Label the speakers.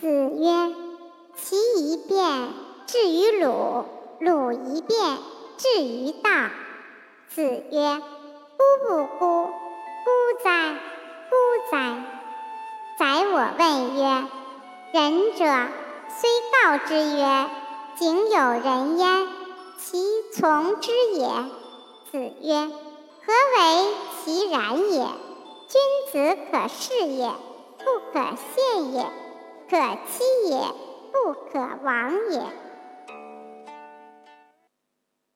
Speaker 1: 子曰：“其一变至于鲁，鲁一变至于道。”子曰：“孤不孤，孤哉，孤哉！”宰我问曰：“仁者虽告之曰：‘井有人焉’，其从之也？”子曰：“何为其然也？君子可视也，不可陷也；可欺也，不可亡也。”